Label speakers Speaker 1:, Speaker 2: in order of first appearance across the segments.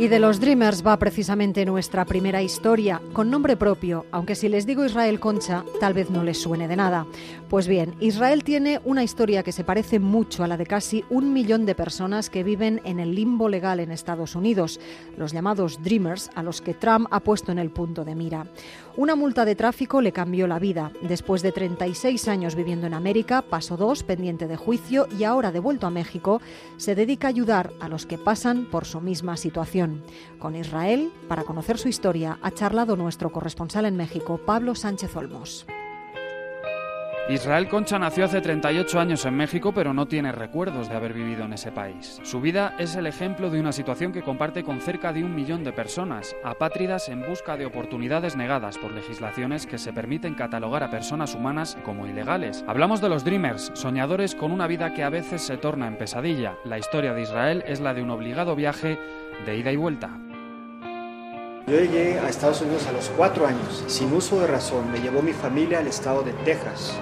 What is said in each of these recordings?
Speaker 1: Y de los Dreamers va precisamente nuestra primera historia, con nombre propio, aunque si les digo Israel Concha, tal vez no les suene de nada. Pues bien, Israel tiene una historia que se parece mucho a la de casi un millón de personas que viven en el limbo legal en Estados Unidos, los llamados Dreamers, a los que Trump ha puesto en el punto de mira. Una multa de tráfico le cambió la vida. Después de 36 años viviendo en América, pasó dos pendiente de juicio y ahora devuelto a México, se dedica a ayudar a los que pasan por su misma situación. Con Israel, para conocer su historia, ha charlado nuestro corresponsal en México, Pablo Sánchez Olmos.
Speaker 2: Israel Concha nació hace 38 años en México, pero no tiene recuerdos de haber vivido en ese país. Su vida es el ejemplo de una situación que comparte con cerca de un millón de personas, apátridas en busca de oportunidades negadas por legislaciones que se permiten catalogar a personas humanas como ilegales. Hablamos de los Dreamers, soñadores con una vida que a veces se torna en pesadilla. La historia de Israel es la de un obligado viaje de ida y vuelta.
Speaker 3: Yo llegué a Estados Unidos a los cuatro años, sin uso de razón. Me llevó mi familia al estado de Texas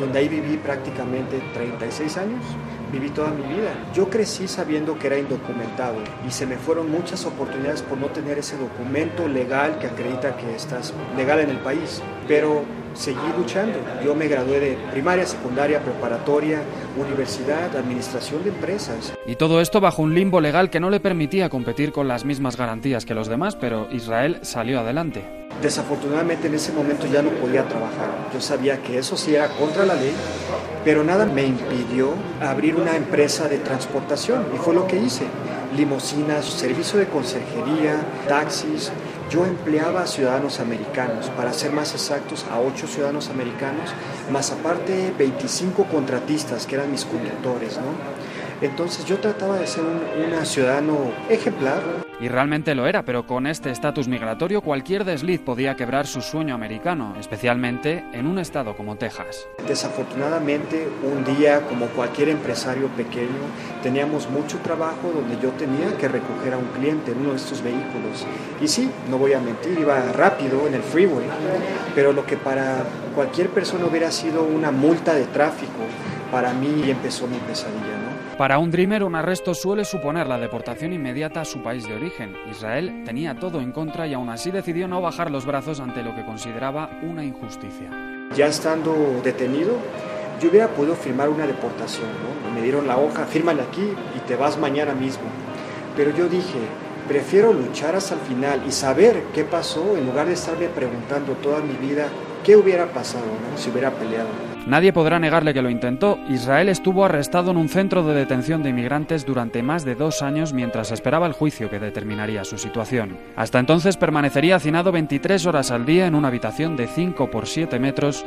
Speaker 3: donde ahí viví prácticamente 36 años, viví toda mi vida. Yo crecí sabiendo que era indocumentado y se me fueron muchas oportunidades por no tener ese documento legal que acredita que estás legal en el país, pero seguí luchando. Yo me gradué de primaria, secundaria, preparatoria, universidad, administración de empresas.
Speaker 2: Y todo esto bajo un limbo legal que no le permitía competir con las mismas garantías que los demás, pero Israel salió adelante.
Speaker 3: Desafortunadamente en ese momento ya no podía trabajar. Yo sabía que eso sí era contra la ley, pero nada me impidió abrir una empresa de transportación y fue lo que hice. Limosinas, servicio de conserjería, taxis. Yo empleaba a ciudadanos americanos, para ser más exactos, a ocho ciudadanos americanos, más aparte 25 contratistas que eran mis conductores. ¿no? Entonces yo trataba de ser un, un ciudadano ejemplar,
Speaker 2: y realmente lo era, pero con este estatus migratorio cualquier desliz podía quebrar su sueño americano, especialmente en un estado como Texas.
Speaker 3: Desafortunadamente, un día, como cualquier empresario pequeño, teníamos mucho trabajo donde yo tenía que recoger a un cliente en uno de estos vehículos. Y sí, no voy a mentir, iba rápido en el freeway, pero lo que para cualquier persona hubiera sido una multa de tráfico, para mí empezó mi pesadilla.
Speaker 2: Para un Dreamer, un arresto suele suponer la deportación inmediata a su país de origen. Israel tenía todo en contra y aún así decidió no bajar los brazos ante lo que consideraba una injusticia.
Speaker 3: Ya estando detenido, yo hubiera podido firmar una deportación, ¿no? Me dieron la hoja, fírmale aquí y te vas mañana mismo. Pero yo dije, prefiero luchar hasta el final y saber qué pasó en lugar de estarme preguntando toda mi vida qué hubiera pasado ¿no? si hubiera peleado.
Speaker 2: Nadie podrá negarle que lo intentó. Israel estuvo arrestado en un centro de detención de inmigrantes durante más de dos años mientras esperaba el juicio que determinaría su situación. Hasta entonces permanecería hacinado 23 horas al día en una habitación de 5 por 7 metros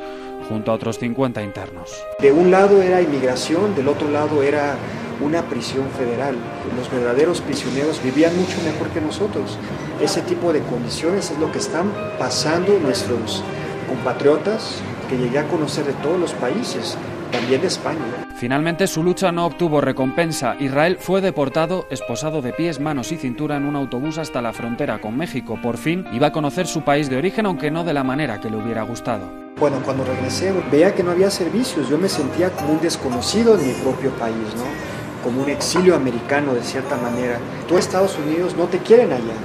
Speaker 2: junto a otros 50 internos.
Speaker 3: De un lado era inmigración, del otro lado era una prisión federal. Los verdaderos prisioneros vivían mucho mejor que nosotros. Ese tipo de condiciones es lo que están pasando nuestros compatriotas que llegué a conocer de todos los países, también de España.
Speaker 2: Finalmente su lucha no obtuvo recompensa. Israel fue deportado, esposado de pies, manos y cintura en un autobús hasta la frontera con México. Por fin iba a conocer su país de origen, aunque no de la manera que le hubiera gustado.
Speaker 3: Bueno, cuando regresé veía que no había servicios, yo me sentía como un desconocido en mi propio país, ¿no? Como un exilio americano de cierta manera. Tú Estados Unidos no te quieren allá,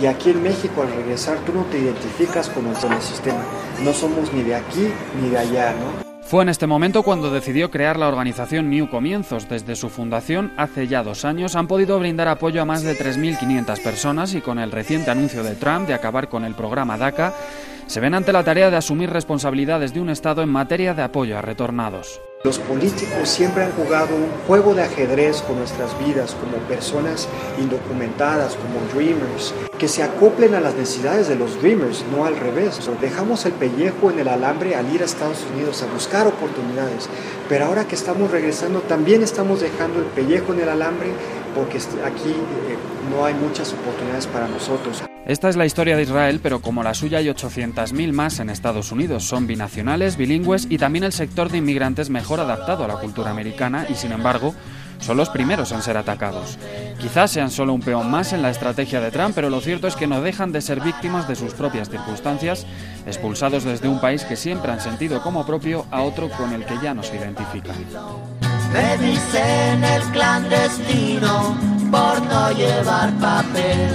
Speaker 3: y aquí en México al regresar tú no te identificas con el, sistema. No somos ni de aquí ni de allá, ¿no?
Speaker 2: Fue en este momento cuando decidió crear la organización New Comienzos. Desde su fundación, hace ya dos años, han podido brindar apoyo a más de 3.500 personas y con el reciente anuncio de Trump de acabar con el programa DACA, se ven ante la tarea de asumir responsabilidades de un Estado en materia de apoyo a retornados.
Speaker 3: Los políticos siempre han jugado un juego de ajedrez con nuestras vidas como personas indocumentadas, como dreamers, que se acoplen a las necesidades de los dreamers, no al revés. dejamos el pellejo en el alambre al ir a Estados Unidos a buscar oportunidades, pero ahora que estamos regresando también estamos dejando el pellejo en el alambre porque aquí eh, no hay muchas oportunidades para nosotros.
Speaker 2: Esta es la historia de Israel, pero como la suya hay 800.000 más en Estados Unidos. Son binacionales, bilingües y también el sector de inmigrantes mejor adaptado a la cultura americana y, sin embargo, son los primeros en ser atacados. Quizás sean solo un peón más en la estrategia de Trump, pero lo cierto es que no dejan de ser víctimas de sus propias circunstancias, expulsados desde un país que siempre han sentido como propio a otro con el que ya no se identifican.
Speaker 4: Me dicen el clandestino por no llevar papel.